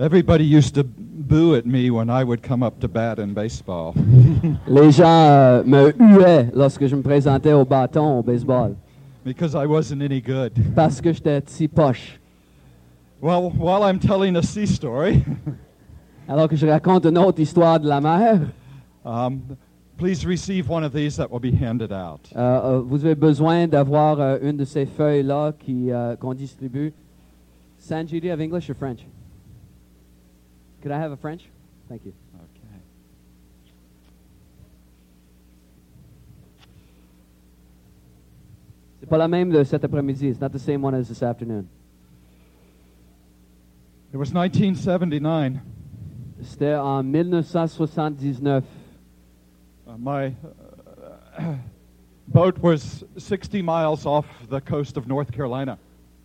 Everybody used to boo at me when I would come up to bat in baseball. Les gens euh, me huaient lorsque je me présentais au bâton au baseball because I wasn't any good. parce que j'étais si poche. Well, while I'm telling a sea story, Alors que je raconte une autre histoire de la mer, um, please receive one of these that will be handed out. euh, euh, vous avez besoin d'avoir euh, une de ces feuilles-là qui, euh, qu'on distribue. Sanji, do you have English or French? Could I have a French? Thank you. Okay. C'est pas la même de cet après-midi. It's not the same one as this afternoon. It was 1979. C'était en 1979. Uh, my uh, boat was 60 miles off the coast of North Carolina.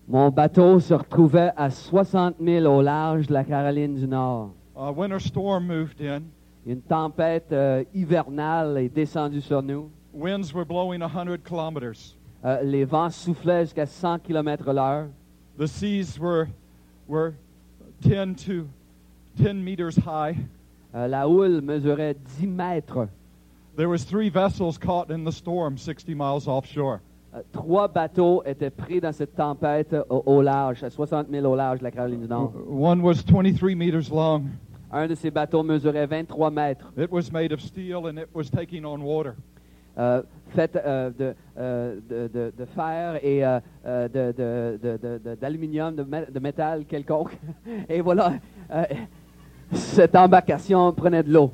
Mon bateau se retrouvait à 60 000 au large de la Caroline du Nord. A winter storm moved in. Une tempête euh, hivernale est descendue sur nous. Winds were blowing 100 kilometers. Euh, les vents soufflaient jusqu'à 100 km l'heure. The seas were, were 10 to 10 meters high. Euh, la houle mesurait 10 mètres. There was three vessels caught in the storm 60 miles offshore. Euh, trois bateaux étaient pris dans cette tempête euh, au, au large, à 60 000 au large de la Caroline du Nord. One was 23 meters long. Un de ces bateaux mesurait 23 mètres, It was made of steel and it was taking on water. euh, fait euh, de, euh, de, de- de fer et de- de- de- de- de- d'aluminium, de, mé- de métal quelconque. Et voilà, cette embarcation prenait de l'eau.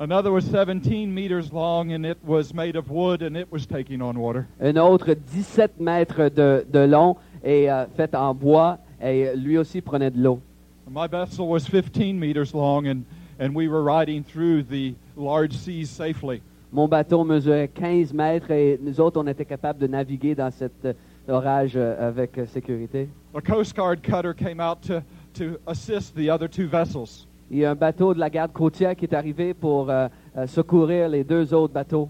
Another was 17 meters long and it was made of wood and it was taking on water. Un autre 17 mètres de, de long et euh, fait en bois et lui aussi prenait de l'eau. My vessel was 15 meters long and, and we were riding through the large seas safely. Mon bateau mesurait 15 mètres et nous autres, on était capables de naviguer dans cet euh, orage euh, avec sécurité. A Coast Guard cutter came out to, to assist the other two vessels. Il y a un bateau de la garde côtière qui est arrivé pour euh, euh, secourir les deux autres bateaux.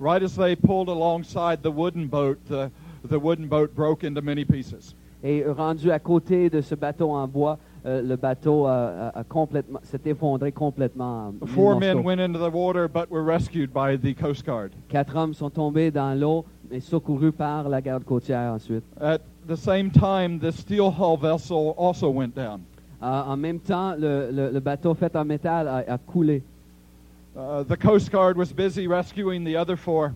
Right as they pulled alongside the wooden boat, the, the wooden boat broke into many pieces. Et rendu à côté de ce bateau en bois, euh, le bateau a, a- a complètement s'est effondré complètement. en Four men went into the water but were rescued by the Coast Guard. Quatre hommes sont tombés dans l'eau et secourus par la garde côtière ensuite. At the same time, the steel hull vessel also went down. En même temps, le, le- le bateau fait en métal a, a coulé. Uh, the Coast Guard was busy rescuing the other four,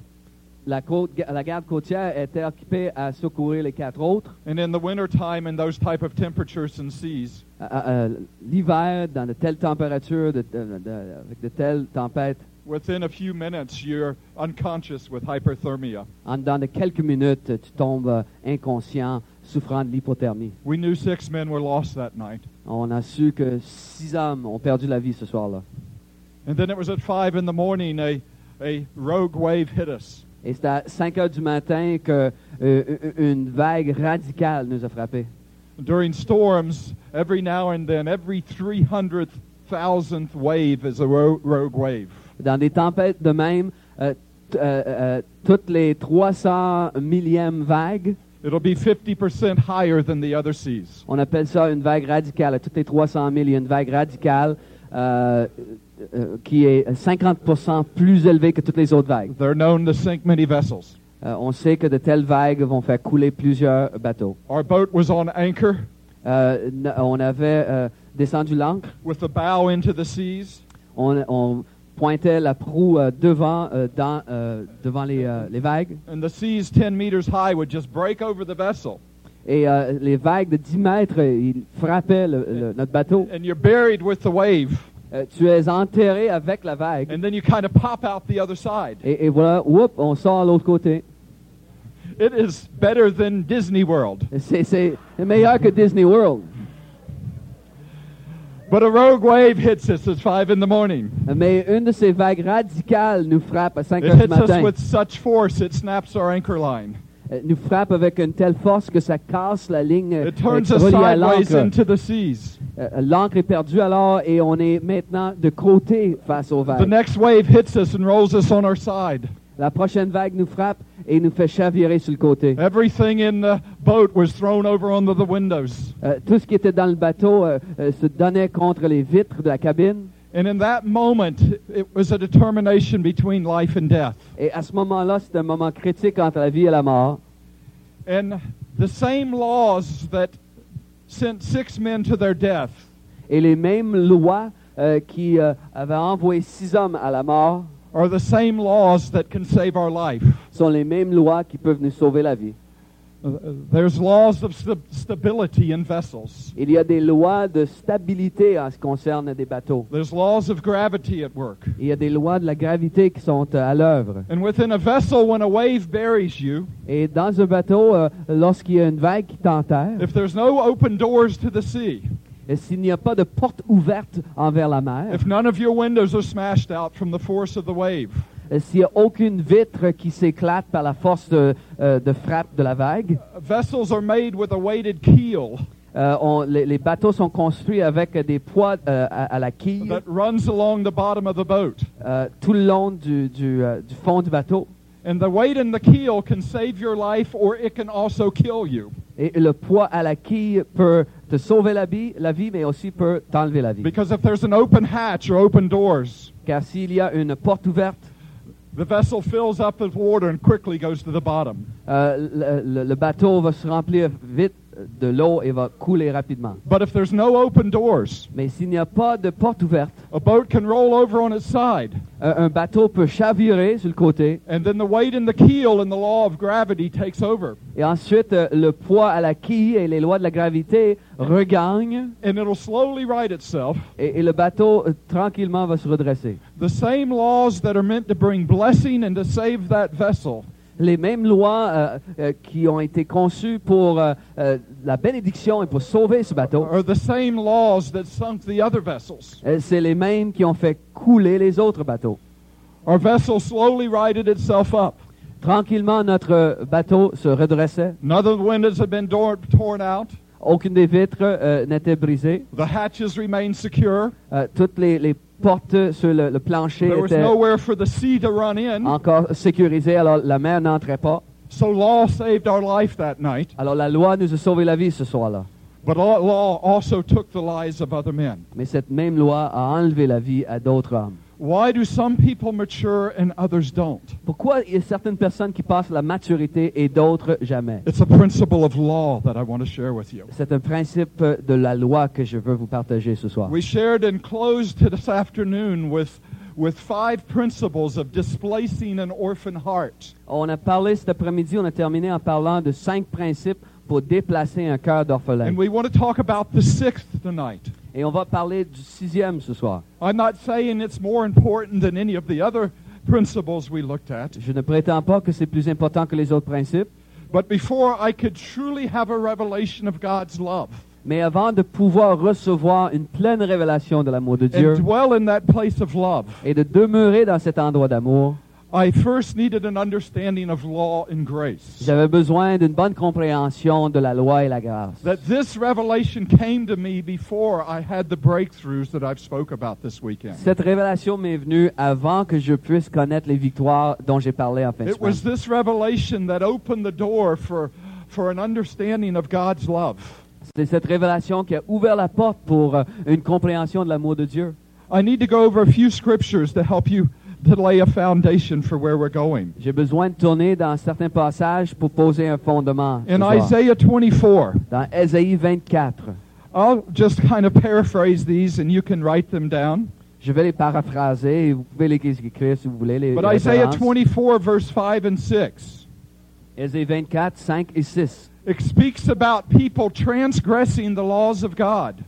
La, côte- la garde côtière était occupée à secourir les quatre autres. and in the wintertime, in those type of temperatures and seas, à- à L'hiver, dans de telles températures, de- de- de- avec de telles tempêtes, within a few minutes, you're unconscious with hyperthermia. en dedans de quelques minutes, tu tombes euh, inconscient, souffrant de l'hypothermie. We knew six men were lost that night. On a su que six hommes ont perdu la vie ce soir-là. And then it was at five in the morning, a, a rogue wave hit us. Et c'est à 5 heures du matin que euh, une vague radicale nous a frappés. During storms, every now and then, every 300,000th wave is a ro- rogue wave. Dans des tempêtes de même, euh, euh, euh, toutes les 300 millièmes vagues, It'll be 50% higher than the other seas. on appelle ça une vague radicale. À toutes les 300 000, il y a une vague radicale euh, euh, qui est 50% plus élevée que toutes les autres vagues. They're known to sink many vessels. Euh, on sait que de telles vagues vont faire couler plusieurs bateaux. Our boat was on anchor Euh, on avait euh, descendu l'ancre, with the bow into the seas. on, on pointait la proue euh, devant, euh, dans, euh, devant les, les vagues, And the seas 10 meters high would just break over the vessel. et les vagues de 10 mètres, ils frappaient le- le- notre bateau. And you're buried with the wave. Tu es enterré avec la vague, And then you kind of pop out the other side. et, et voilà, whoop, on sort à l'autre côté. It is better than Disney World. C'est c'est meilleur que Disney World. But a rogue wave hits us at 5 in the morning. Mais une de ces vagues radicales nous frappe à 5 It heures du hits us matin. with such force it snaps our anchor line. Euh, nous frappe avec une telle force que ça casse la ligne euh, It turns euh, us reliée à sideways into the seas. Euh, L'ancre est perdue alors et on est maintenant de côté face aux The vagues. next wave hits us and rolls us on our side. La prochaine vague nous frappe et nous fait chavirer sur le côté. Everything in the boat was thrown over onto the windows. Euh, tout ce qui était dans le bateau euh, euh, se donnait contre les vitres de la cabine. And in that moment, it was a determination between life and death. Et à ce moment-là, c'est un moment critique entre la vie et la mort. And the same laws that sent six men to their death Et les mêmes lois qui avaient envoyé six hommes à la mort are the same laws that can save our life. sont les mêmes lois qui peuvent nous sauver la vie. There's laws of st- stability in vessels. Il y a des lois de stabilité en ce qui concerne des bateaux. There's laws of gravity at work. Il y a des lois de la gravité qui sont euh, à l'œuvre. And within a vessel, when a wave buries you, Et dans un bateau, euh, lorsqu'il y a une vague qui t'enterre, if there's no open doors to the sea, et s'il n'y a pas de porte ouverte envers la mer, if none of your windows are smashed out from the force of the wave, et s'il n'y a aucune vitre qui s'éclate par la force de, euh, de frappe de la vague, vessels are made with a weighted keel euh, on- les, les bateaux sont construits avec des poids euh, à, à la quille that runs along the bottom of the boat. tout le long du, du, du fond du bateau. And the weight in the keel can save your life or it can also kill you. Et le poids à la quille peut te sauver la vie, la vie mais aussi peut t'enlever la vie. Because if there's an open hatch or open doors, Car s'il y a une porte ouverte, the vessel fills up with water and quickly goes to the bottom. euh, le, le- le bateau va se remplir vite de l'eau et va couler rapidement. But if there's no open doors, Mais s'il n'y a pas de porte ouverte, a boat can roll over on its side. euh, un bateau peut chavirer sur le côté And then the weight in the keel and the law of gravity takes over. et ensuite euh, le poids à la quille et les lois de la gravité regagnent And it'll slowly right itself. et, et le bateau euh, tranquillement va se redresser. The same laws that are meant to bring blessing and to save that vessel Les mêmes lois euh, euh, qui ont été conçues pour euh, la bénédiction et pour sauver ce bateau, are the same laws that sunk the other vessels. c'est les mêmes qui ont fait couler les autres bateaux. Our vessel slowly righted itself up. Tranquillement, notre bateau se redressait. None of the windows had been torn out. Aucune des vitres n'était brisée. The hatches remained secure. Toutes les, les portes sur le, le plancher There was étaient nowhere for the sea to run in. encore sécurisées, alors la mer n'entrait pas. So law saved our life that night. Alors la loi nous a sauvé la vie ce soir-là. But law also took the lives of other men. Mais cette même loi a enlevé la vie à d'autres hommes. Why do some people mature and others don't? Pourquoi il y a certaines personnes qui passent la maturité et d'autres jamais? It's a principle of law that I want to share with you. C'est un principe de la loi que je veux vous partager ce soir. We shared and closed this afternoon with, with five principles of displacing an orphan heart. On a parlé cet après-midi, on a terminé en parlant de cinq principes pour déplacer un cœur d'orphelin. And we want to talk about the sixth tonight. Et on va parler du sixième ce soir. I'm not saying it's more important than any of the other principles we looked at, Je ne prétends pas que c'est plus important que les autres principes, but before I could truly have a revelation of God's love mais avant de pouvoir recevoir une pleine révélation de l'amour de Dieu and dwell in that place of love, et de demeurer dans cet endroit d'amour, I first needed an understanding of law and grace. j'avais besoin d'une bonne compréhension de la loi et la grâce. That this revelation came to me before I had the breakthroughs that I've spoke about this weekend. Cette révélation m'est venue avant que je puisse connaître les victoires dont j'ai parlé en fin de It was semaine. this revelation that opened the door for, for an understanding of God's love. C'est cette révélation qui a ouvert la porte pour euh, une compréhension de l'amour de Dieu. I need to go over a few scriptures to help you to lay a foundation for where we're going. J'ai besoin de tourner dans certains passages pour poser un fondement. In. Isaiah 24, Dans Ésaïe 24, I'll just kind of paraphrase these and you can write them down. je vais les paraphraser et vous pouvez les écrire si vous voulez. Les But Isaiah 24, verse 5 and 6, Ésaïe 24, 5 et 6. it speaks about people transgressing the laws of God.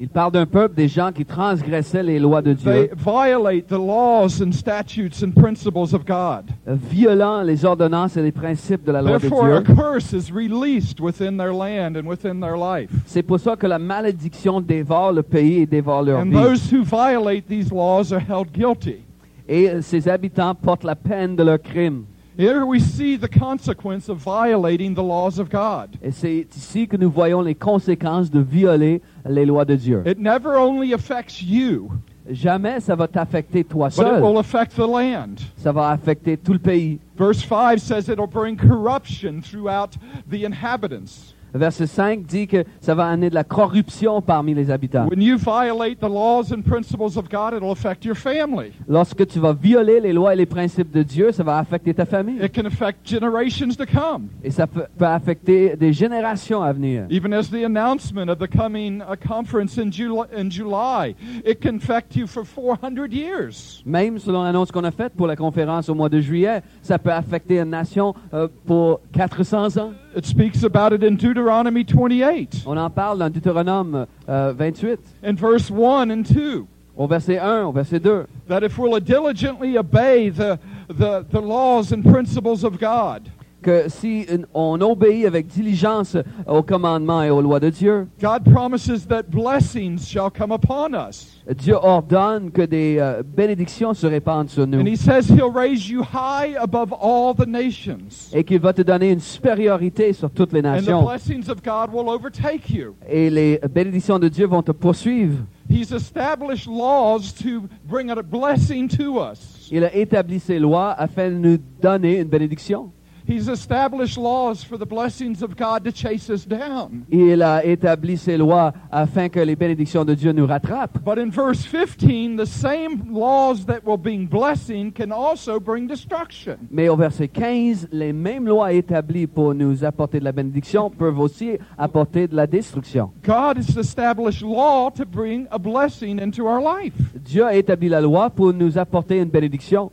Il parle d'un peuple, des gens qui transgressaient les lois de They Dieu, violate the laws and statutes and principles of God. euh, violant les ordonnances et les principes de la loi de a Dieu. curse is released within their land and within their life. C'est pour ça que la malédiction dévore le pays et dévore leur And vie. those who violate these laws are held guilty. Et euh, ses habitants portent la peine de leurs crimes. Here we see the consequence of violating the laws of God. Et c'est ici que nous voyons les conséquences de violer les lois de Dieu. It never only affects you, Jamais ça va t'affecter toi but it seul. will affect the land. Ça va affecter tout le pays. Verse 5 says it'll bring corruption throughout the inhabitants. Verset 5 dit que ça va amener de la corruption parmi les habitants. When you violate the laws and principles of God, it'll affect your family. Lorsque tu vas violer les lois et les principes de Dieu, ça va affecter ta famille. It can affect generations to come. Et ça peut, peut affecter des générations à venir. Even as the announcement of the coming uh, conference in, Jul- in July, it can affect you for 400 years. Même selon l'annonce qu'on a faite pour la conférence au mois de juillet, ça peut affecter une nation euh, pour 400 ans. It speaks about it in Deuteronomy 28, On en parle dans Deutéronome euh, 28, in verse 1 and 2. au verset 1, au verset 2. that if we'll diligently obey the, the, the laws and principles of God, Que si on obéit avec diligence aux commandements et aux lois de Dieu, God promises that blessings shall come upon us. Dieu ordonne que des euh, bénédictions se répandent sur nous And He says He'll raise you high above all the nations. et qu'il va te donner une supériorité sur toutes les And the nations. blessings of God will overtake you. Et les bénédictions de Dieu vont te poursuivre. He's established laws to bring a blessing to us. Il a établi ses lois afin de nous donner une bénédiction. He's established laws for the blessings of God to chase us down. Il a établi ses lois afin que les bénédictions de Dieu nous rattrapent. But in verse 15, the same laws that will bring blessing can also bring destruction. Mais au verset 15, les mêmes lois établies pour nous apporter de la bénédiction peuvent aussi apporter de la destruction. God has established law to bring a blessing into our life. Dieu a établi la loi pour nous apporter une bénédiction.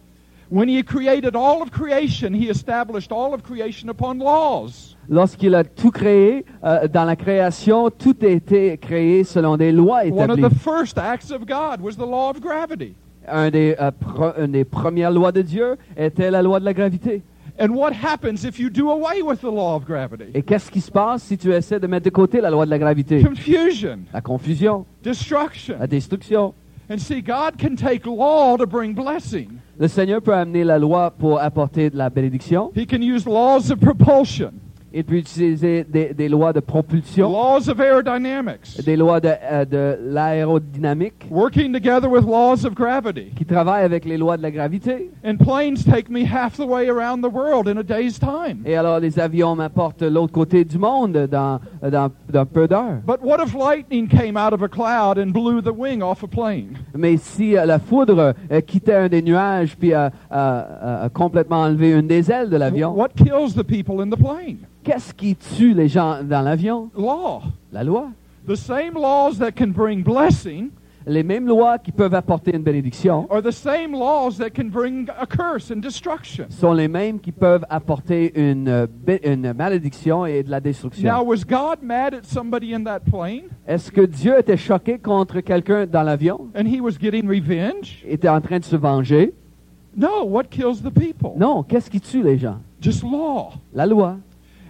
When He created all of creation, He established all of creation upon laws. Lorsqu'il a tout créé, euh, dans la création, tout a été créé selon des lois établies. One of the first acts of God was the law of gravity. Un des, euh, pro- une des premières lois de Dieu était la loi de la gravité. And what happens if you do away with the law of gravity? Et qu'est-ce qui se passe si tu essaies de mettre de côté la loi de la gravité? Confusion, La confusion, destruction. la destruction. And see, God can take law to bring blessing. Le Seigneur peut amener la loi pour apporter de la bénédiction. He can use laws of propulsion, Il peut utiliser des, des lois de propulsion, laws of aerodynamics, des lois de, euh, de l'aérodynamique working together with laws of gravity. qui travaillent avec les lois de la gravité. And planes take me half the way around the world in a day's time. Et alors les avions m'apportent l'autre côté du monde dans, dans, dans peu d'heures. But what if lightning came out of a cloud and blew the wing off a plane? Mais si euh, la foudre euh, quittait un des nuages puis a complètement enlevé une des ailes de l'avion, What kills the people in the plane? Qu'est-ce qui tue les gens dans l'avion? Law. La loi. The same laws that can bring blessing Les mêmes lois qui peuvent apporter une bénédiction are the same laws that can bring a curse and destruction. sont les mêmes qui peuvent apporter une, une malédiction et de la Now, destruction. was God mad at somebody in that plane? Est-ce que Dieu était choqué contre quelqu'un dans l'avion? and he was getting revenge? Était en train de se venger? No, what kills the people? Non. Qu'est-ce qui tue les gens? Just law. La loi.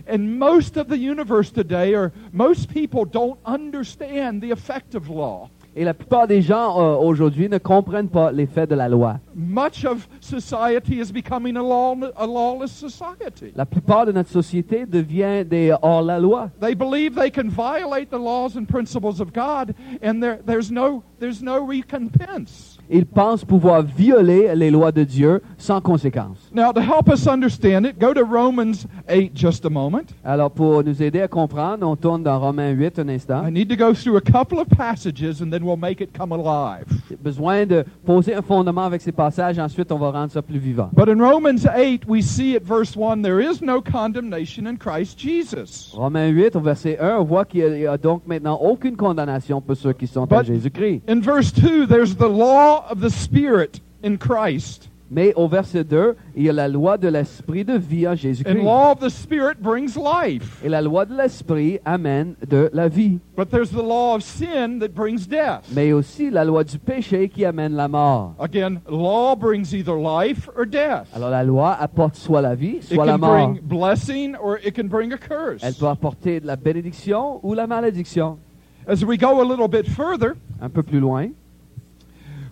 And most of the universe today, or most people don't understand the effect of law. Et la plupart des gens euh, aujourd'hui ne comprennent pas l'effet de la loi. Much of society is becoming a, law, a lawless society. La plupart de notre société devient des hors-la-loi. They believe they can violate the laws and principles of God, and there, there's, no, there's no recompense. Ils pensent pouvoir violer les lois de Dieu sans conséquence. Now, to help us understand it, go to Romans 8 just a moment. Alors, pour nous aider à comprendre, on tourne dans Romains 8 un instant. I need to go through a couple of passages, and then we'll make it come alive. J'ai besoin de poser un fondement avec ces passages, ensuite on va rendre ça plus vivant. But in Romans 8, we see at verse 1 there is no condemnation in Christ Jesus. Romains 8, au verset 1, on voit qu'il n'y a donc maintenant aucune condamnation pour ceux qui sont en But- Jésus-Christ. In verse 2, there's the law of the Spirit in Christ. Mais au verset 2, il y a la loi de l'esprit de vie en Jésus-Christ. law of the Spirit brings life. Et la loi de l'esprit amène de la vie. But there's the law of sin that brings death. Mais aussi la loi du péché qui amène la mort. Again, law brings either life or death. Alors la loi apporte soit la vie, It soit la can mort. bring blessing or it can bring a curse. Elle peut apporter de la bénédiction ou la malédiction. As we go a little bit further, Un peu plus loin,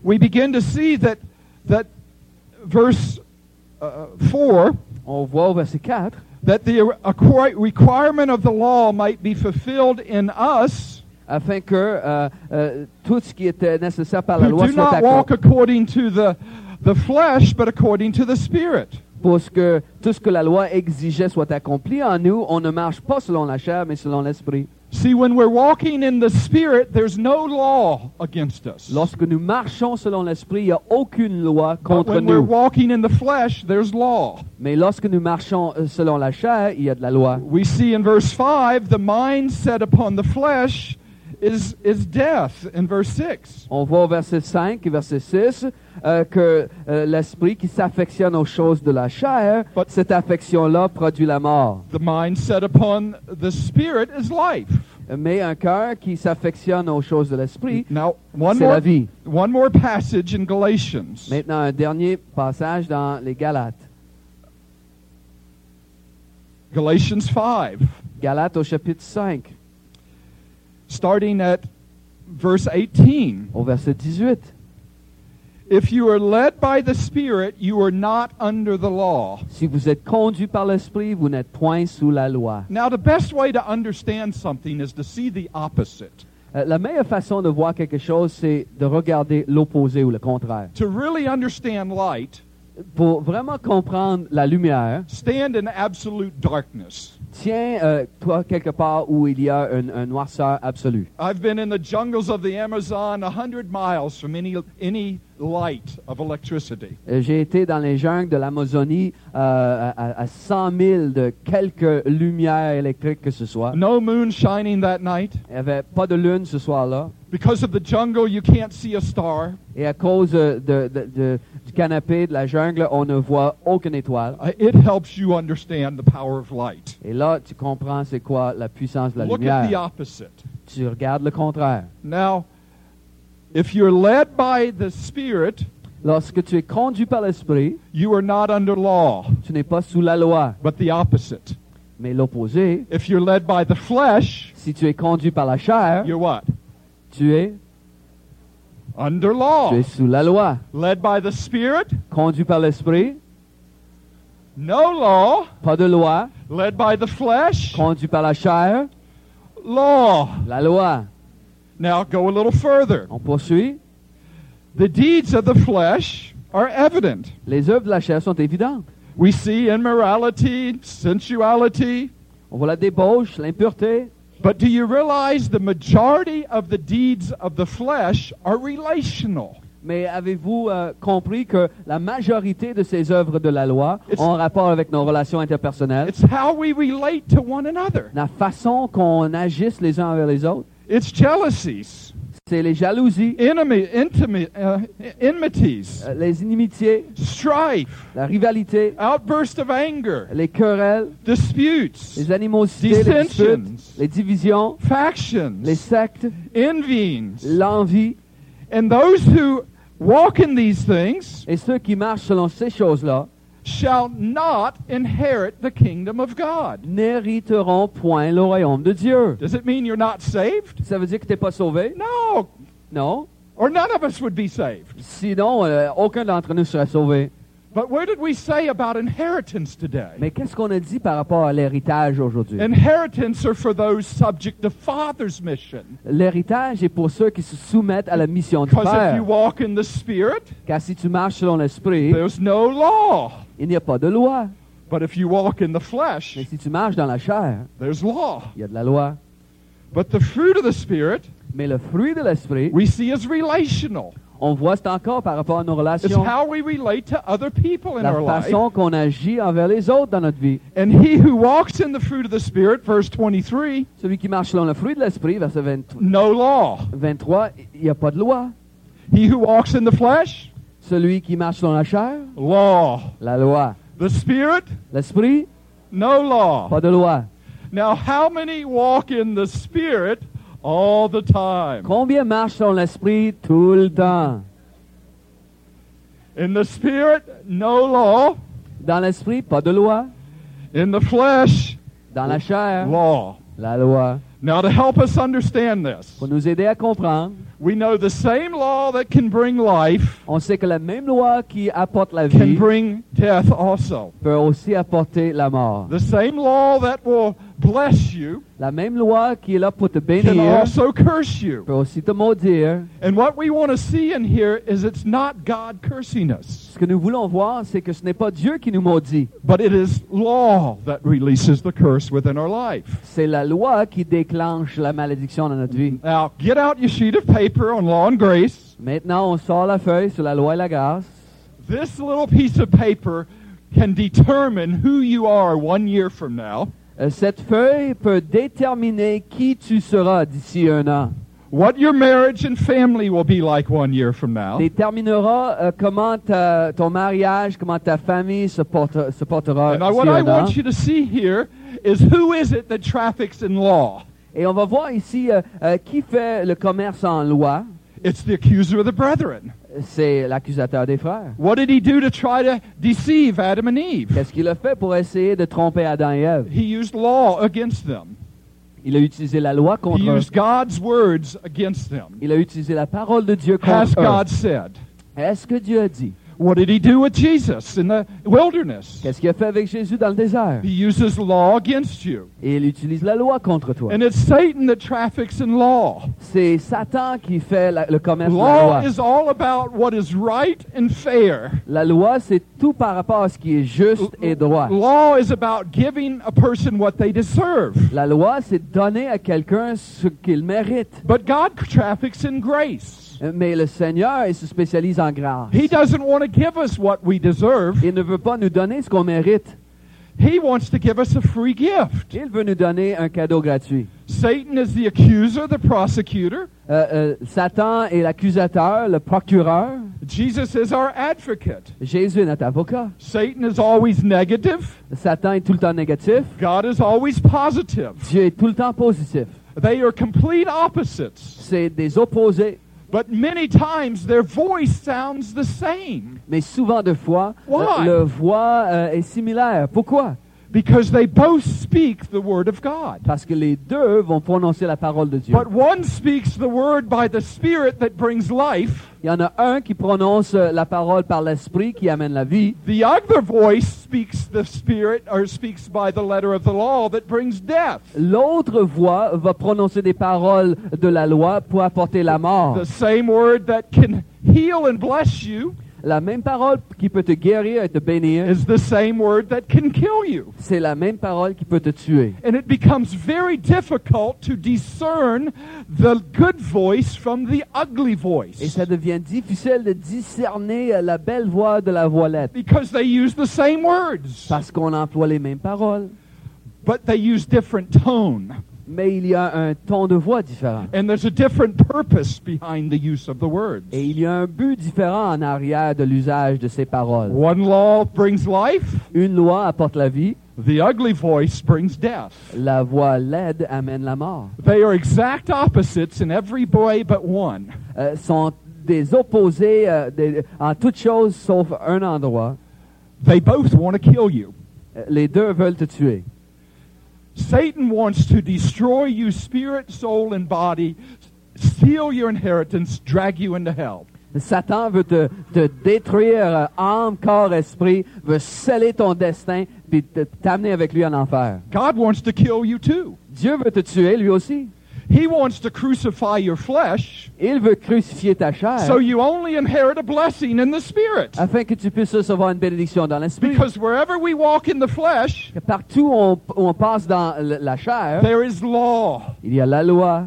we begin to see that that verse uh, 4 on voit au verset 4 that the requirement of the law might be fulfilled in us afin que euh, euh, uh, tout ce qui était nécessaire par la loi do soit not walk according to the, the flesh, but according to the Spirit. Pour ce que tout ce que la loi exigeait soit accompli en nous, on ne marche pas selon la chair, mais selon l'esprit. See, when we're walking in the Spirit, there's no law against us. Lorsque nous marchons selon l'esprit, il n'y a aucune loi But contre when we're walking in the flesh, there's law. Mais lorsque nous marchons euh, selon la chair, il y a de la loi. We see in verse 5, the mind set upon the flesh is, is death in verse 6. On voit au verset 5 et verset 6 euh, que euh, l'esprit qui s'affectionne aux choses de la chair, But- cette affection-là produit la mort. The mind set upon the Spirit is life. Mais un cœur qui s'affectionne aux choses de l'esprit, Now, one c'est la more, vie. one more passage in Galatians. Maintenant, un dernier passage dans les Galates. Galatians 5, Galates au chapitre 5, starting at verse 18. au verset 18. If you are led by the Spirit, you are not under the law. Si vous êtes conduit par l'esprit, vous n'êtes point sous la loi. Now, the best way to understand something is to see the opposite. Euh, la meilleure façon de voir quelque chose, c'est de regarder l'opposé ou le contraire. To really understand light, Pour vraiment comprendre la lumière, stand in absolute darkness. tiens euh, toi quelque part où il y a une, une noirceur absolue. I've been in the jungles of the Amazon a hundred miles from any, any light of electricity. J'ai été dans les jungles de l'Amazonie euh, à, à 100 000 de quelques lumières électriques que ce soit. No moon shining that night. Il n'y avait pas de lune ce soir-là. Because of the jungle, you can't see a star. Et à cause de- de- de- du canapé, de la jungle, on ne voit aucune étoile. Uh, It helps you understand the power of light. Et là, tu comprends c'est quoi la puissance de la Look at the lumière. opposite. Tu regardes le contraire. Now, if you're led by the Spirit, Lorsque tu es conduit par l'esprit, you are not under law, tu n'es pas sous la loi. but the opposite. Mais l'opposé, If you're led by the flesh, si tu es conduit par la chair, you're what? tu es, Under tu law. es sous la loi. Led by the Spirit, Conduit par l'esprit, no law. pas de loi. Led by the flesh, Conduit par la chair, law. la loi. Now go a little further. On poursuit. The deeds of the flesh are evident. Les œuvres de la chair sont évidentes. We see immorality, sensuality, On voit la débauche, l'impureté. but do you realize the majority of the deeds of the flesh are relational? Mais avez-vous euh, compris que la majorité de ces œuvres de la loi It's- ont rapport avec nos relations interpersonnelles? It's how we relate to one another. La façon qu'on agisse les uns envers les autres? It's jealousies, C'est les jalousies, enemy, intimate, uh, enmities, euh, les inimitiés, strife, la rivalité, outburst of anger, les querelles, disputes, les animosités, les dissensions, disputes, les divisions, factions, les sectes, envyings. l'envie. And those who walk in these things Et ceux qui marchent selon ces choses-là shall not inherit the kingdom of God. n'hériteront point le royaume de Dieu. Does it mean you're not saved? Ça veut dire que tu n'es pas sauvé? No, Non. or none of us would be saved. Sinon, euh, aucun d'entre nous serait sauvé. But what did we say about inheritance today? Mais qu'est-ce qu'on a dit par rapport à l'héritage aujourd'hui? Inheritance are for those subject to Father's mission. L'héritage est pour ceux qui se soumettent à la mission du Because if Père. you walk in the Spirit, Car si tu marches selon l'esprit, there's no law. Il n'y a pas de loi. But if you walk in the Mais flesh, si tu marches dans la chair, there's law. il y a de la loi. But the fruit of the Spirit Mais le fruit de l'esprit, we see as relational. on voit c'est encore par rapport à nos It's relations, how we relate to other people in la our life. façon qu'on agit envers les autres dans notre vie. And he who walks in the fruit of the Spirit, verse 23, Celui qui marche selon le fruit de l'esprit, verset 20 no law. 23, il n'y a pas de loi. He who walks in the flesh, Celui qui marche selon la chair, law. la loi. The Spirit, L'esprit, no law. pas de loi. Now, how many walk in the Spirit all the time? Combien marchent selon l'esprit tout le temps? In the Spirit, no law. Dans l'esprit, pas de loi. In the flesh, Dans la chair, law. la loi. Now, to help us understand this, Pour nous aider à comprendre, we know the same law that can bring life on sait que la même loi qui apporte la can bring death also. peut aussi apporter la mort. The same law that will bless you La même loi qui est là pour te can bénir also curse you. peut aussi te maudire. And what we want to see in here is it's not God cursing us, Ce que nous voulons voir, c'est que ce n'est pas Dieu qui nous maudit. but it is law that releases the curse within our life. C'est la loi qui déclenche la malédiction dans notre vie. Now, get out your sheet of paper on law and grace. Maintenant, on sort la feuille sur la loi et la grâce. This little piece of paper can determine who you are one year from now, Cette feuille peut déterminer qui tu seras d'ici un an. what your marriage and family will be like one year from now, Déterminera euh, comment ta- ton mariage, comment ta famille se, porte- se portera and what I want you to see here is who is it that traffics in law? Et on va voir ici euh, euh, qui fait le commerce en loi. It's the accuser of the brethren. C'est l'accusateur des frères. What did he do to try to deceive Adam and Eve? Qu'est-ce qu'il a fait pour essayer de tromper Adam et Ève? He used law against them. Il a utilisé la loi He contre eux. used God's words against them. Il a utilisé la parole de Dieu Has contre eux. God said? Est-ce que Dieu a dit? What did he do with Jesus in the wilderness? Qu'est-ce qu'il a fait avec Jésus dans le désert? He uses law against you. Et il utilise la loi contre toi. And it's Satan that traffics in law. C'est Satan qui fait la- le commerce de la loi. Law is all about what is right and fair. La loi, c'est tout par rapport à ce qui est juste et droit. Law is about giving a person what they deserve. La loi, c'est donner à quelqu'un ce qu'il mérite. But God traffics in grace. Mais le Seigneur, il se spécialise en grâce. He doesn't want to give us what we deserve. Il ne veut pas nous donner ce qu'on mérite. He wants to give us a free gift. Il veut nous donner un cadeau gratuit. Satan is the accuser, the prosecutor. Euh, euh, Satan est l'accusateur, le procureur. Jesus is our advocate. Jésus est notre avocat. Satan is always negative. Satan est tout le temps négatif. God is always positive. Dieu est tout le temps positif. They are complete opposites. C'est des opposés. But many times their voice sounds the same Mais souvent de fois, Why? leur voix euh, est similaire. Pourquoi? Because they both speak the word of God. Parce que les deux vont prononcer la parole de Dieu. But one speaks the word by the Spirit that brings life. Il y en a un qui prononce la parole par l'esprit qui amène la vie. The other voice speaks the Spirit or speaks by the letter of the law that brings death. L'autre voix va prononcer des paroles de la loi pour apporter la mort. The same word that can heal and bless you La même parole qui peut te guérir et te bénir, is the same word that can kill you. c'est la même parole qui peut te tuer. And it becomes very difficult to discern the good voice from the ugly Et voice ça devient difficile de discerner euh, la belle voix de la voilette. because they use the same words, Parce qu'on emploie les mêmes paroles. but they use different tone. Mais il y a un ton de voix différent. And there's a different purpose behind the use of the words. Et il y a un but différent en arrière de l'usage de ces paroles. One law brings life, Une loi apporte la vie, the ugly voice brings death. la voix laide amène la mort. They are exact opposites in every way but one. Euh, sont des opposés euh, des- en toutes choses sauf un endroit. They both want to kill you. Euh, Les deux veulent te tuer. Satan wants to destroy you, spirit, soul, and body, steal your inheritance, drag you into hell. Satan veut te, te détruire euh, âme, corps, esprit, veut sceller ton destin puis t'amener avec lui en enfer. God wants to kill you too. Dieu veut te tuer lui aussi. He wants to crucify your flesh Il veut crucifier ta chair so you only inherit a blessing in the spirit. afin que tu puisses recevoir une bénédiction dans l'esprit. Because wherever we walk in the flesh, Que Partout on, où on passe dans la chair, there is law. il y a la loi.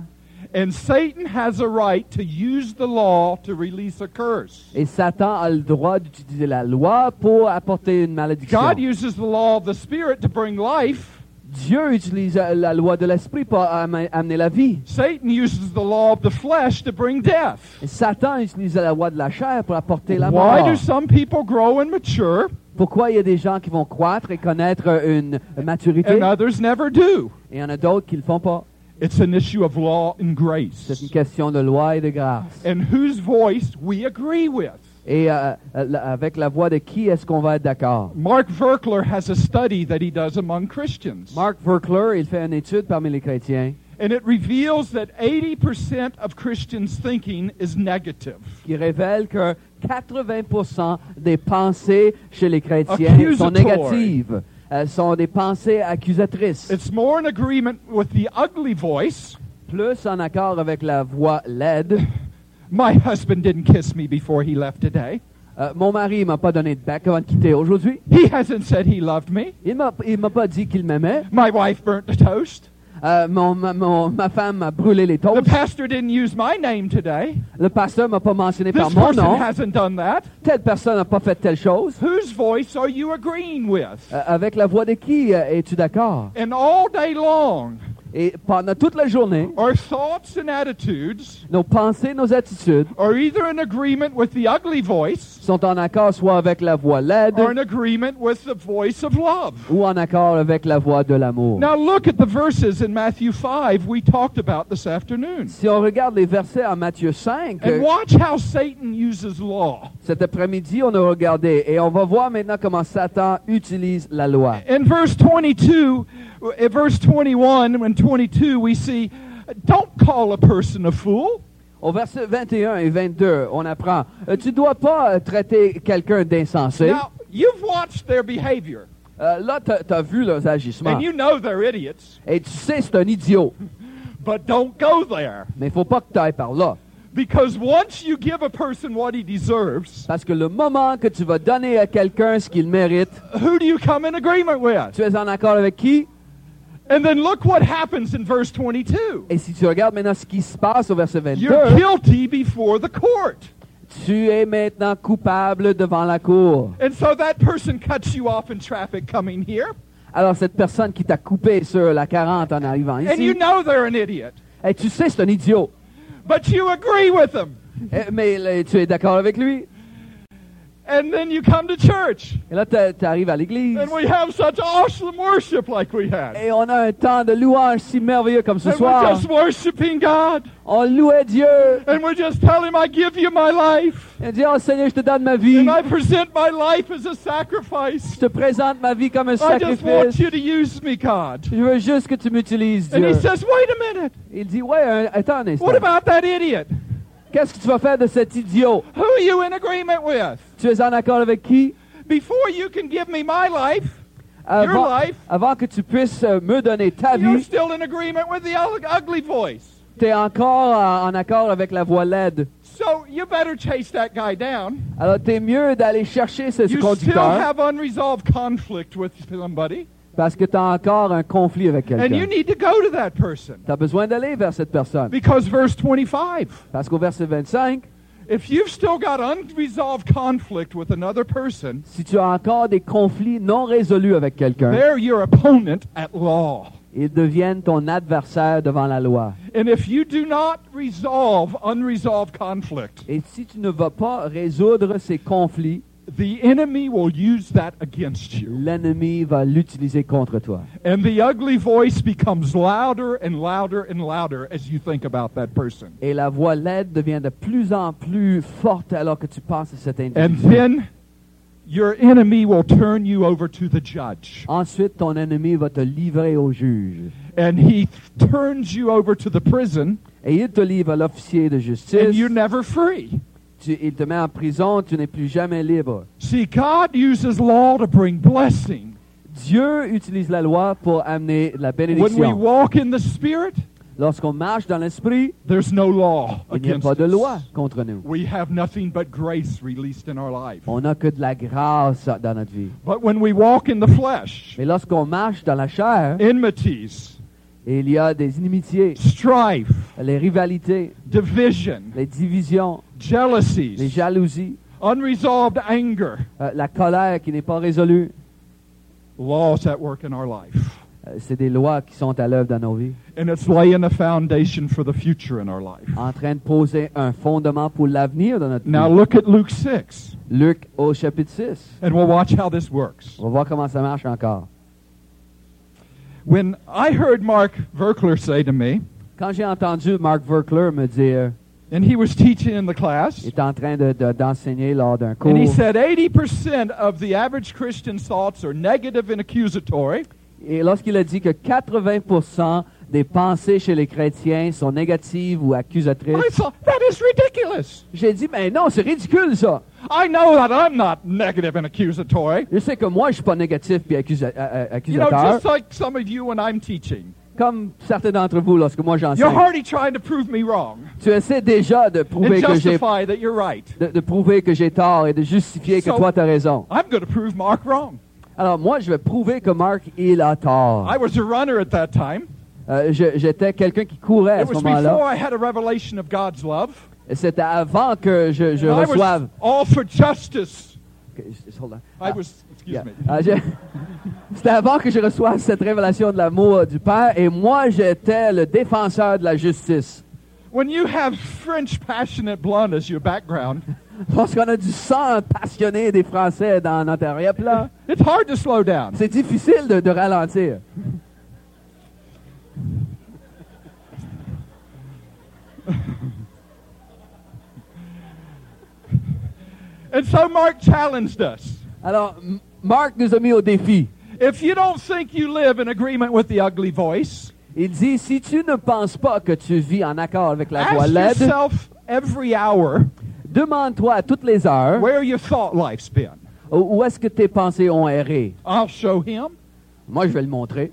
And Satan has a right to use the law to release a curse. Et Satan a le droit d'utiliser la loi pour apporter une malédiction. God uses the law of the Spirit to bring life. Dieu utilise la loi de l'esprit pour am- amener la vie. Satan uses the law of the flesh to bring death. Et Satan utilise la loi de la chair pour apporter la Why mort. do some people grow and mature Pourquoi il y a des gens qui vont croître et connaître une maturité? and others never do? et il y en a d'autres qui ne le font pas? It's an issue of law and C'est grace. une question de loi et de grâce. And whose voice we agree with. Et euh, euh, avec la voix de qui est-ce qu'on va être d'accord? Mark Verkler has a study that he does among Christians. Mark Verkler, il fait une étude parmi les chrétiens And it reveals that 80% of Christians' thinking is negative. qui révèle que 80% des pensées chez les chrétiens sont négatives, euh, sont des pensées accusatrices, It's more in agreement with the ugly voice. plus en accord avec la voix laide. My husband didn't kiss me before he left today. Euh, mon mari m'a pas donné de bec avant de quitter aujourd'hui. He hasn't said he loved me. Il m'a il m'a pas dit qu'il m'aimait. My wife burnt the toast. Euh, mon, ma, mon- ma femme a brûlé les toasts. The pastor didn't use my name today. Le pasteur m'a pas mentionné par This mon person nom. hasn't done that. Telle personne n'a pas fait telle chose. Whose voice are you agreeing with? Euh, avec la voix de qui euh, es-tu d'accord? And all day long, Et pendant toute la journée, our thoughts and attitudes nos pensées, nos attitudes are either in agreement with the ugly voice sont en accord soit avec la voix laide or in agreement with the voice of love. ou en accord avec la voix de l'amour. Now look at the verses in Matthew 5 we talked about this afternoon. Si on regarde les versets en Matthieu 5, And watch how Satan uses law. cet après-midi, on a regardé et on va voir maintenant comment Satan utilise la loi. In verse 22, uh, verse 21 and 22, we see, don't call a person a fool. Au verset 21 et 22, on apprend, euh, tu dois pas euh, traiter quelqu'un d'insensé. Now, you've watched their behavior, Euh, là, tu as vu leurs agissements. and you know they're idiots, Et tu sais, c'est un idiot. but don't go there. Mais faut pas que tu ailles par là. Because once you give a person what he deserves, Parce que le moment que tu vas donner à quelqu'un ce qu'il mérite, who do you come in agreement with? tu es en accord avec qui? And then look what happens in verse 22. Et si tu regardes maintenant ce qui se passe au verset 22, You're guilty before the court. tu es maintenant coupable devant la cour. And so that person cuts you off in traffic coming here, Alors cette personne qui t'a coupé sur la 40 en arrivant and you ici, know they're an idiot, et tu sais c'est un idiot, but you agree with them. Eh, mais là, tu es d'accord avec lui? And then you come to church, Et là, tu arrives à l'église. and we have such awesome worship like we had. Et on a un temps de louange si merveilleux comme ce And we're just worshiping God, On louait Dieu. and we're just tell Him, I give you my life, Et on dit, oh Seigneur, je te donne ma vie. and I present my life as a sacrifice. Je te présente ma vie comme un sacrifice. I just want you to use me, God. Je veux juste que tu m'utilises, Dieu. And He says, Wait a minute, Il dit, ouais, un- attends un instant. what about that idiot? Qu'est-ce que tu vas faire de cet idiot? Who are you in agreement with? Tu es en accord avec qui? Before you can give me my life, your Avant, life, avant que tu puisses euh, me donner ta you're vie, still in agreement with the ug- ugly voice. tu es encore en, en accord avec la voix laide. So you better chase that guy down. Alors, t'es mieux d'aller chercher ce You still conducteur have unresolved conflict with somebody, parce que tu as encore un conflit avec and you quelqu'un. need to go to that person. Tu as besoin d'aller vers cette personne. Because verse 25, Parce qu'au verset 25, if you've still got unresolved conflict with another person, si tu as encore des conflits non résolus avec quelqu'un, they're your opponent at law. ils deviennent ton adversaire devant la loi. And if you do not resolve unresolved conflict, Et si tu ne vas pas résoudre ces conflits, the enemy will use that against you. l'ennemi va l'utiliser contre toi. And the ugly voice becomes louder and louder and louder as you think about that person. Et la voix laide devient de plus en plus forte alors que tu penses à cet And then your enemy will turn you over to the judge. Ensuite, ton ennemi va te livrer au juge. And he turns you over to the prison, Et il te livre à l'officier de justice. and you're never free. Tu- il te met en prison, tu n'es plus jamais libre. See, God uses law to bring blessing. Dieu utilise la loi pour amener la When we bénédiction. walk in the Spirit, Lorsqu'on marche dans l'esprit, there's no law il n'y a pas de loi contre nous. We have nothing but grace released in our life. On n'a que de la grâce dans notre vie. But when we walk in the flesh, Mais lorsqu'on marche dans la chair, enmities, il y a des inimitiés, strife, les rivalités, division, les divisions, les jalousies, unresolved anger, euh, la colère qui n'est pas résolue. laws at work in our life. Euh, C'est des lois qui sont à l'œuvre dans nos vies, And it's laying a foundation for the future in our life. en train de poser un fondement pour l'avenir de notre Now vie. look at Luke 6, Luc au chapitre 6. and we'll watch how this works. On va voir comment ça marche encore. When I heard Mark Verkler say to me, Quand j'ai entendu Mark Verkler me dire, and he was teaching in the il class, est en train de- de- d'enseigner lors d'un cours, and he said 80% of the average Christian's thoughts are negative and accusatory, et lorsqu'il a dit que 80% des pensées chez les chrétiens sont négatives ou I accusatrices, that is ridiculous. j'ai dit, mais non, c'est ridicule ça. I know that I'm not negative and accusatory. Je sais que moi, je suis pas négatif puis accusa- euh, euh You know, accusateur, just like some of you when I'm teaching. Comme certains d'entre vous lorsque moi You're j'enseigne. already trying to prove me wrong Tu essaies déjà de prouver que j'ai right. de, de prouver que j'ai tort et de justifier que toi tu as raison. I'm going to prove Mark wrong. Alors moi, je vais prouver que Marc il a tort. I was a runner at that time. Euh, J'étais quelqu'un qui courait à It ce was moment-là. before I had a revelation of God's love. Et C'était avant que je, je I reçoive. all for justice. Just hold on. I Ah, was, excuse yeah. me. Ah, C'était avant que je reçoive cette révélation de l'amour du Père et moi j'étais le défenseur de la justice. When you have French passionate blonde as your background, Lorsqu'on a du sang passionné des Français dans notre arrière-plan, it's hard to slow down. c'est difficile de, de ralentir. And so Mark challenged us. Alors, Marc nous a mis au défi. If you don't think you live in agreement with the ugly voice, Il dit, si tu ne penses pas que tu vis en accord avec la voix laide, every hour demande-toi à toutes les heures where your thought life's been. où est-ce que tes pensées ont erré. I'll show him. Moi, je vais le montrer.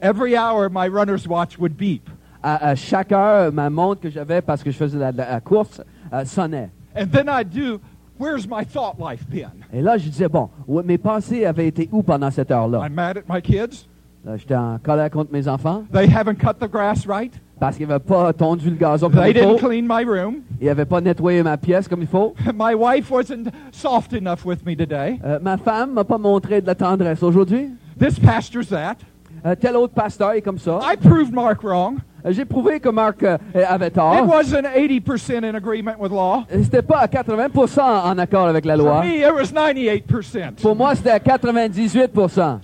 Every hour my runner's watch would beep. À, à chaque heure, ma montre que j'avais parce que je faisais la, la- course euh, sonnait. And then I'd do, where's my thought life been? Et là, je disais, bon, où- mes pensées avaient été où pendant cette heure-là? I'm mad at my kids. Là, J'étais en colère contre mes enfants They haven't cut the grass right. parce qu'ils n'avaient pas tondu le gazon comme They il didn't faut. clean my room. Ils n'avaient pas nettoyé ma pièce comme il faut. My wife wasn't soft enough with me today. Euh, ma femme m'a pas montré de la tendresse aujourd'hui. This pastor's that. Euh, tel autre pasteur est comme ça. I proved Mark wrong. Euh, J'ai prouvé que Marc euh, avait It tort. wasn't 80% in agreement with law. Euh, C'était pas à 80% en accord avec la For loi. me, it was 98%. Pour moi, c'était à 98%.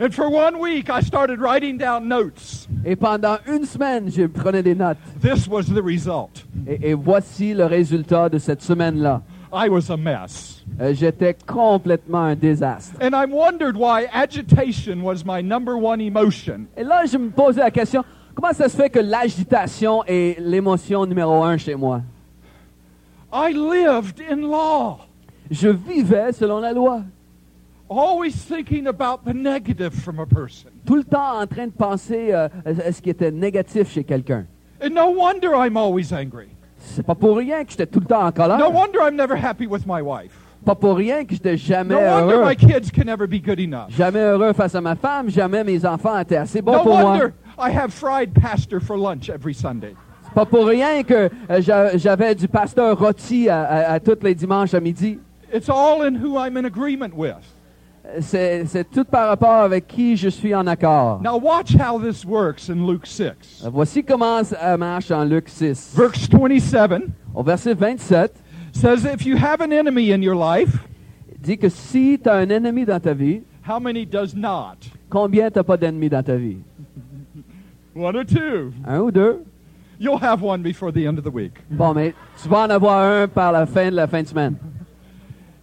And for one week, I started writing down notes. Et pendant une semaine, je prenais des notes. This was the result. Et, et voici le résultat de cette semaine-là. I was a mess. Euh, J'étais complètement un désastre. And I wondered why agitation was my number one emotion. Et là, je me posais la question, comment ça se fait que l'agitation est l'émotion numéro un chez moi? I lived in law, Je vivais selon la loi. always thinking about the negative from a person. Tout le temps en train de penser euh, à ce qui était négatif chez quelqu'un? And no wonder I'm always angry. C'est pas pour rien que j'étais tout le temps en colère. No wonder I'm never happy with my wife. Pas pour rien que j'étais jamais No wonder heureux. my kids can never be good enough. Jamais heureux face à ma femme, jamais mes enfants étaient assez bons No pour moi. wonder I have fried pastor for lunch every Sunday. C'est pas pour rien que euh, j'a- j'avais du pasteur rôti à, à- à tous les dimanches à midi. It's all in who I'm in agreement with. C'est tout par rapport avec qui je suis en accord. Now watch how this works in Luke 6. Euh, Voici comment ça marche en Luc 6. Verse 27 Au verset 27, says, If you have an enemy in your life, il dit que si tu as un ennemi dans ta vie, how many does not? combien tu pas d'ennemis dans ta vie? One or two. Un ou deux? You'll have one before the end of the week. Bon, mais tu vas en avoir un par la fin de la fin de semaine.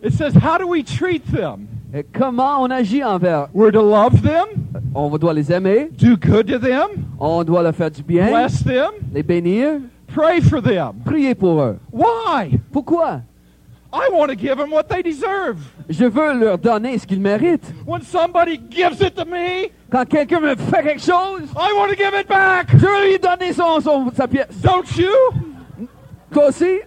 It says, How do we treat them? Et comment on agit envers? We're to love them, On doit les aimer, do good to them, on doit leur faire du bien, bless them, les bénir, pray for them. prier pour eux. Why? Pourquoi? I want to give them what they deserve. Je veux leur donner ce qu'ils méritent. When somebody gives it to me, Quand quelqu'un me fait quelque chose, I want to give it back. je veux lui donner son, son- sa pièce. Don't you? Toi aussi?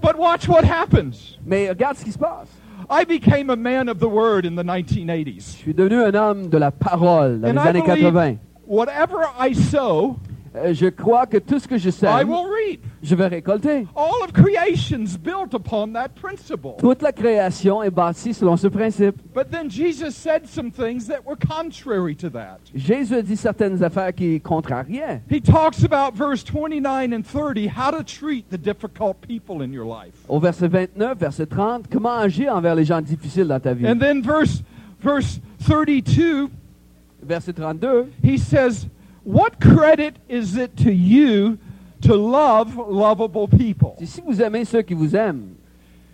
But watch what happens. Mais regarde ce qui se passe. I became a man of the word in the 1980s. Je 1980s. suis devenu un homme de la parole dans And les I années believe 80. whatever I sow, Euh, je crois que tout ce que je sème, I will reap. Je vais récolter. All of creation's built upon that principle. Toute la création est bâtie selon ce principe. But then Jesus said some things that were contrary to that. Jésus dit certaines affaires qui contrariaient. He talks about verse 29 and 30, how to treat the difficult people in your life. Au verset 29, verset 30, comment agir envers les gens difficiles dans ta vie. And then verse verse 32, Verset 32, he says, "What credit is it to you to love lovable people?" si vous aimez ceux qui vous aiment,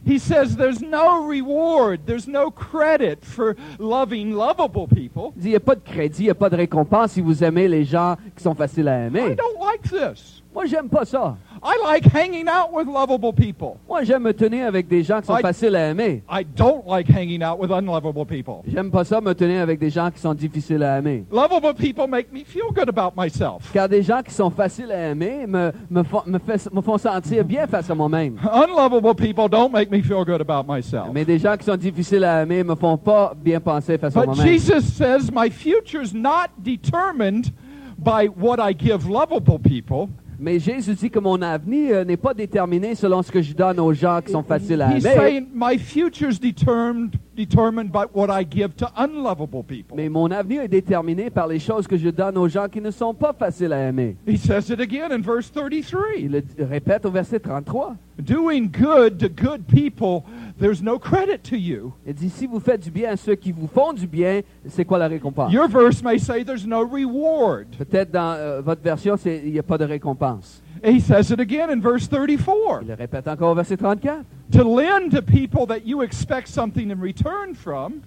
He says there's no reward, there's no credit for loving lovable people. il n'y a pas de crédit, il n'y a pas de récompense si vous aimez les gens qui sont faciles à I aimer. don't like like this. Moi, j'aime pas ça. I like hanging out with lovable people. Moi, j'aime me tenir avec des gens qui sont I- faciles à aimer. I don't like hanging out with unlovable people. J'aime pas ça me tenir avec des gens qui sont difficiles à aimer. Lovable people make me feel good about myself. Car des gens qui sont faciles à aimer me, me, font, me, fait- me font sentir bien face à moi-même. Unlovable people don't make me feel good about myself. Mais des gens qui sont difficiles à aimer me font pas bien penser face à But moi-même. Jesus says my future's not determined by what I give lovable people. Mais Jésus dit que mon avenir euh, n'est pas déterminé selon ce que je donne aux gens qui sont faciles à He's aimer. saying my future's determined determined by what I give to unlovable people. Mais mon avenir est déterminé par les choses que je donne aux gens qui ne sont pas faciles à aimer. He says it again in verse 33. Il le répète au verset 33. Doing good to good people, there's no credit to you. Il dit, si vous faites du bien à ceux qui vous font du bien, c'est quoi la récompense? Your verse may say there's no reward. Peut-être dans euh, votre version, il n'y a pas de récompense. He says it again in verse 34. Il le répète encore au verset 34. To lend to people that you expect something in return from,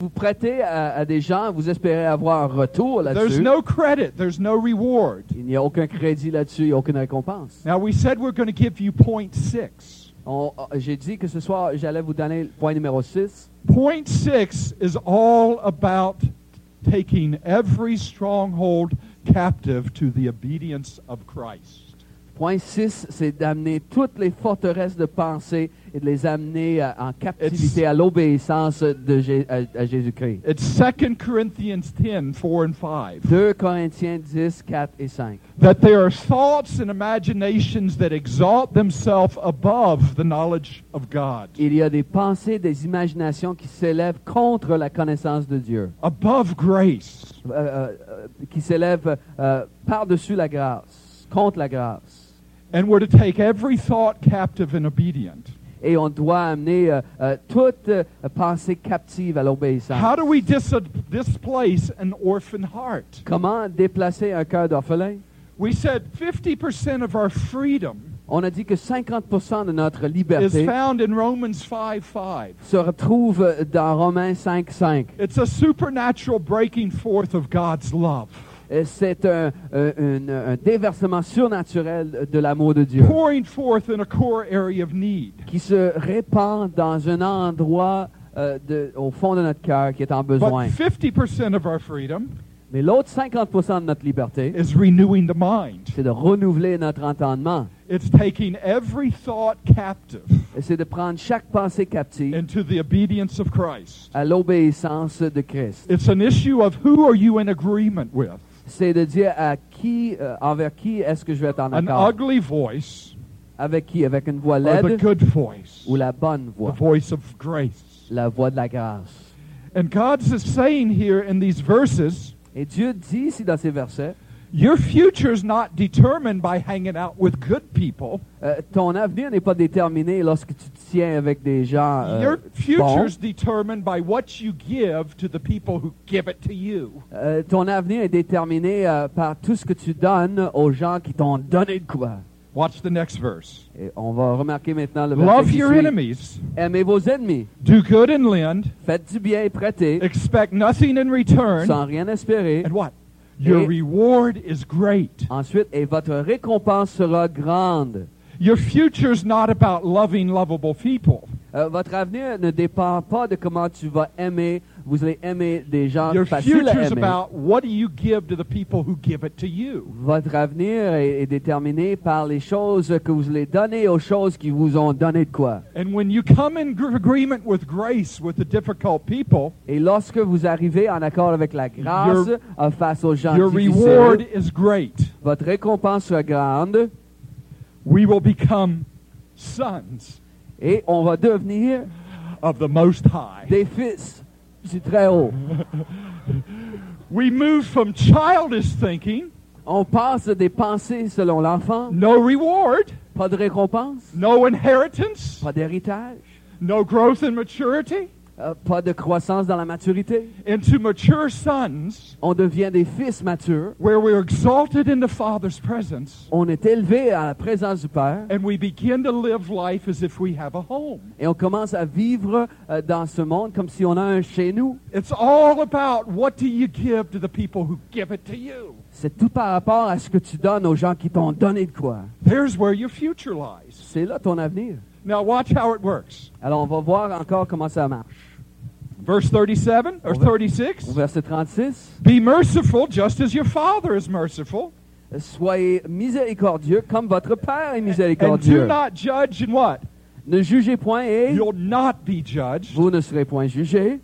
Vous prêtez à, à des gens, vous espérez avoir un retour there's là-dessus. no credit, there's no reward. Il n'y a aucun crédit là-dessus, il n'y a aucune récompense. Now, we said we're going to give you point six. Euh, J'ai dit que ce soir, j'allais vous donner le point numéro 6. Point six is all about taking every stronghold captive to the obedience of Christ. Point 6, c'est d'amener toutes les forteresses de pensée et de les amener en captivité à l'obéissance de Jé- à- à Jésus-Christ. It's 2 Corinthians 10 4 and 5. 2 Corinthiens 10, 4 et 5. That there are thoughts and imaginations that exalt themselves above the knowledge of God, Il y a des pensées, des imaginations qui s'élèvent contre la connaissance de Dieu, above grace. euh, euh, euh, qui s'élèvent euh, par-dessus la grâce, contre la grâce. And we're to take every thought captive and obedient. Et on doit amener euh, euh, toute euh, pensée captive à l'obéissance. How do we dis- displace an orphan heart? Comment déplacer un cœur d'orphelin? We said 50% of our freedom On a dit que 50% de notre is liberté found in Romans 5 5. se retrouve dans Romains 5, 5. It's a supernatural breaking forth of God's love, C'est un, déversement surnaturel de l'amour de Dieu pouring forth in a core area of need. qui se répand dans un endroit euh, de- au fond de notre cœur qui est en besoin. 50% of our freedom Mais l'autre 50% de notre liberté, is renewing the mind. c'est de renouveler notre entendement. It's taking every thought captive Et c'est de prendre chaque pensée captive into the obedience of Christ. à l'obéissance de Christ. It's an issue of who are you in agreement with? C'est de dire à qui, euh, envers qui est-ce que je vais être en An accord? ugly voice Avec qui? Avec une voix or the laide good voice? ou la bonne The voix? voice of grace. La voix de la grâce. And God's is saying here in these verses, Et Dieu dit ici dans ces versets, your future's not determined by hanging out with good people. euh, ton avenir n'est pas déterminé lorsque tu te tiens avec des gens euh, Your bons. future's determined by what you give to the people who give it to you. Euh, ton avenir est déterminé euh, par tout ce que tu donnes aux gens qui t'ont donné de quoi. Watch the next verse. Et on va remarquer maintenant le verset Love your enemies, Aimez vos ennemis. do good and lend, Faites du bien et prêtez expect nothing in return, sans rien espérer. and what? Your Et- reward is great. Ensuite, et votre récompense sera grande. Your future's not about loving lovable people. Euh, votre avenir ne dépend pas de comment tu vas aimer. Vous allez aimer des gens Your faciles à future's aimer. about what do you give to the people who give it to you. Votre avenir est, est déterminé par les choses que vous allez donner aux choses qui vous ont donné de quoi. And when you come in gr- agreement with grace with the difficult people, Et lorsque vous arrivez en accord avec la grâce Your- euh, face aux gens your difficiles, reward is great. votre récompense sera grande We will become sons et on va devenir of the Most High. des fils du Très-Haut. We move from childish thinking, On passe des pensées selon l'enfant, no reward, pas de récompense, no inheritance, pas d'héritage, no growth and maturity, Euh, pas de croissance dans la maturité. into mature sons On devient des fils matures. where we're exalted in the Father's presence On est élevé à la présence du Père. and we begin to live life as if we have a home. Et on commence à vivre euh, dans ce monde comme si on a un chez nous. It's all about what do you give to the people who give it to you. C'est tout par rapport à ce que tu donnes aux gens qui t'ont donné de quoi. There's where your future lies. C'est là ton avenir. Now watch how it works. Alors on va voir encore comment ça marche. Verse 37 or 36. Verset 36, Be merciful just as your Father is merciful. soyez miséricordieux comme votre Père est miséricordieux. And do not judge in what? Ne jugez point et You'll not be judged. vous ne serez point jugés.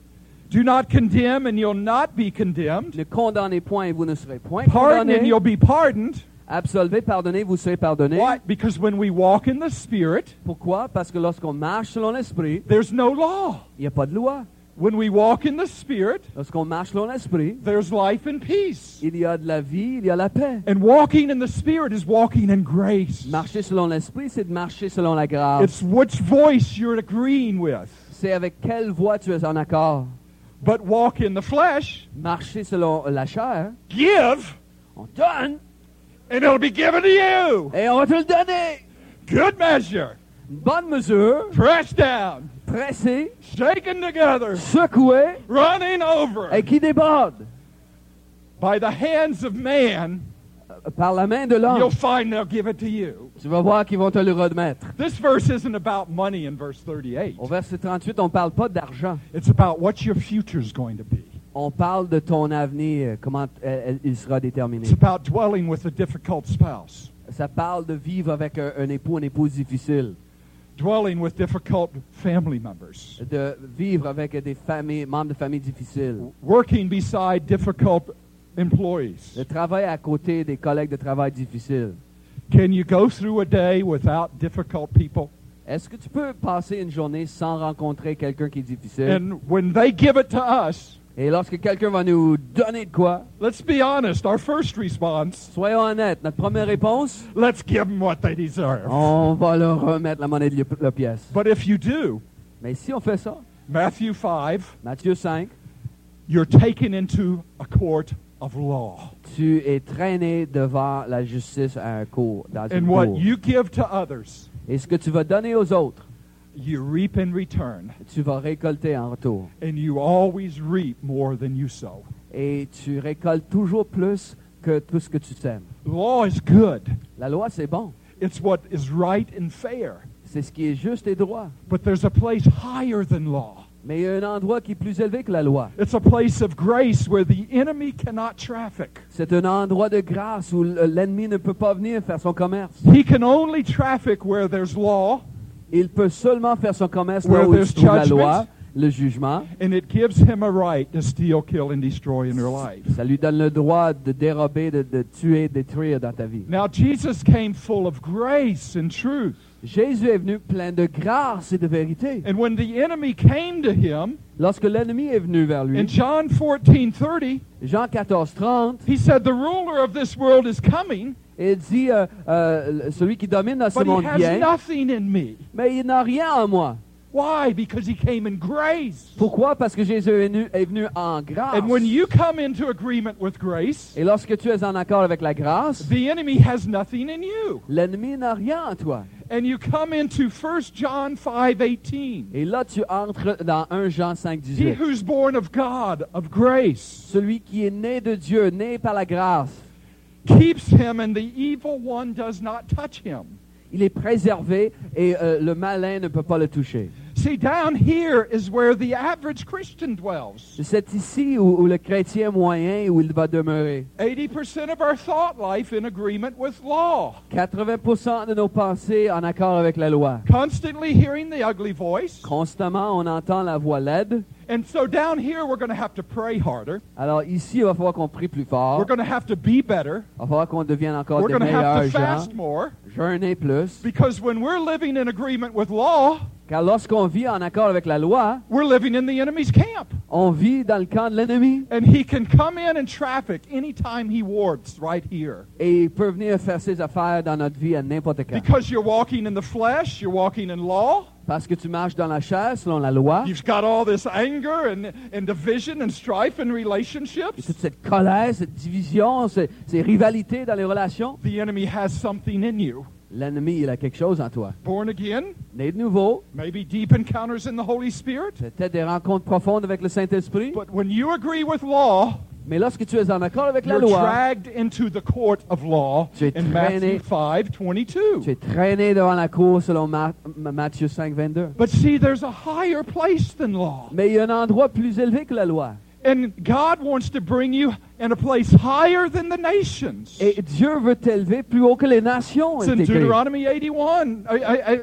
Do not condemn and you'll not be condemned. Ne condamnez point et vous ne serez point Pardon and you'll be pardoned. Absolvez, pardonnez, vous serez pardonnés. Why? Because when we walk in the Spirit, Pourquoi? Parce que lorsqu'on marche selon l'Esprit, there's no law. il n'y a pas de loi. When we walk in the Spirit, Lorsqu'on marche selon l'Esprit, there's life and peace. il y a de la vie, il y a la paix. And walking in the Spirit is walking in grace. Marcher selon l'Esprit, c'est de marcher selon la grâce. It's which voice you're agreeing with. C'est avec quelle voix tu es en accord. But walk in the flesh, Marcher selon la chair, give, on donne and it'll be given to you. et on va te le donner. Good measure, bonne mesure, pressed down, pressée, shaken together, secouée running over et qui déborde by the hands of man. Euh, par la main de You'll l'homme. find they'll give it to you. Tu vas voir qu'ils vont te le remettre. This verse isn't about money in verse 38. Au verset 38, on ne parle pas d'argent. It's about what your future's going to be. On parle de ton avenir, comment euh, euh, il sera déterminé. It's about dwelling with a difficult spouse, Ça parle de vivre avec un, un époux, une épouse difficile, dwelling with difficult family members, de vivre avec des familles, membres de familles difficiles, working beside difficult employees. de travailler à côté des collègues de travail difficiles. Can you go through a day without difficult people? Est-ce que tu peux passer une journée sans rencontrer quelqu'un qui est difficile? And when they give it to us, Et lorsque quelqu'un va nous donner de quoi, let's be honest, our first response, soyons honnêtes, notre première réponse, let's give them what they deserve. on va leur remettre la monnaie de la pièce. But if you do, Mais si on fait ça, Matthew 5, Matthieu 5, you're taken into a court of law. tu es traîné devant la justice à un cours, dans une And what cour. you give to others, Et ce que tu vas donner aux autres, you reap in return. tu vas récolter en retour. And you always reap more than you sow. Et tu récoltes toujours plus que tout ce que tu sèmes. Law is good. La loi, c'est bon. It's what is right and fair. C'est ce qui est juste et droit. But there's a place higher than law. Mais il y a un endroit qui est plus élevé que la loi. It's a place of grace where the enemy cannot traffic. C'est un endroit de grâce où l'ennemi ne peut pas venir faire son commerce. He can only traffic where there's law, Il peut seulement faire son commerce là où se trouve la loi, le jugement. and it gives him a right to steal, kill, and destroy in your life. Ça lui donne le droit de dérober, de, de tuer, détruire dans ta vie. Now, Jesus came full of grace and truth. Jésus est venu plein de grâce et de vérité. And when the enemy came to him, Lorsque l'ennemi est venu vers in lui, John 14 30, Jean 14, 30, he said, The ruler of this world is coming, il dit euh, euh, celui qui domine dans ce but he monde has vient, nothing in me. mais il n'a rien en moi. Why? Because he came in grace. Pourquoi? Parce que Jésus est venu, est venu en grâce. And when you come into agreement with grace, Et lorsque tu es en accord avec la grâce, the enemy has nothing in you. l'ennemi n'a rien en toi. And you come into 1 John 5 18. Et là, tu entres dans 1 Jean 5, He 18. who's born of God, of grace, Celui qui est né de Dieu, né par la grâce, keeps him, and the evil one does not touch him. il est préservé et euh, le malin ne peut pas le toucher. See, down here is where the average Christian dwells. C'est ici où, où le chrétien moyen, où il va demeurer. 80% of our thought life in agreement with law. 80% de nos pensées en accord avec la loi. Constantly hearing the ugly voice. Constamment, on entend la voix laide. And so down here, we're going to have to pray harder. Alors ici, il va falloir qu'on prie plus fort. We're going to have to be better. Il va falloir qu'on devienne encore We're des going to have meilleurs to gens. fast more. Jeûner plus. Because when we're living in agreement with law, Car lorsqu'on vit en accord avec la loi, we're living in the enemy's camp. On vit dans le camp de l'ennemi And he can come in and traffic anytime he wants right here. et il peut venir faire ses affaires dans notre vie à n'importe quand. Because you're walking in the flesh, you're walking in law, Parce que tu marches dans la chair selon la loi, you've got all this anger and, and division and strife in et relationships. toute cette colère, cette division, ces, ces rivalités dans les relations, The enemy has something in you. L'ennemi, il a quelque chose en toi. Born again, Né de nouveau, maybe deep encounters in the Holy Spirit. peut-être des rencontres profondes avec le Saint-Esprit, But when you agree with law, mais lorsque tu es en accord avec la loi, dragged into the court of law Tu es in traîné- Matthew 5 tu 22. es traîné devant la cour selon Ma- Ma- Matthieu 5, 22. But see, there's a higher place than law. Mais il y a un endroit plus élevé que la loi. And God wants to bring you in a place higher than the nations. Et Dieu veut t'élever plus haut que les nations. It's in. Deuteronomy 81. I, I, I,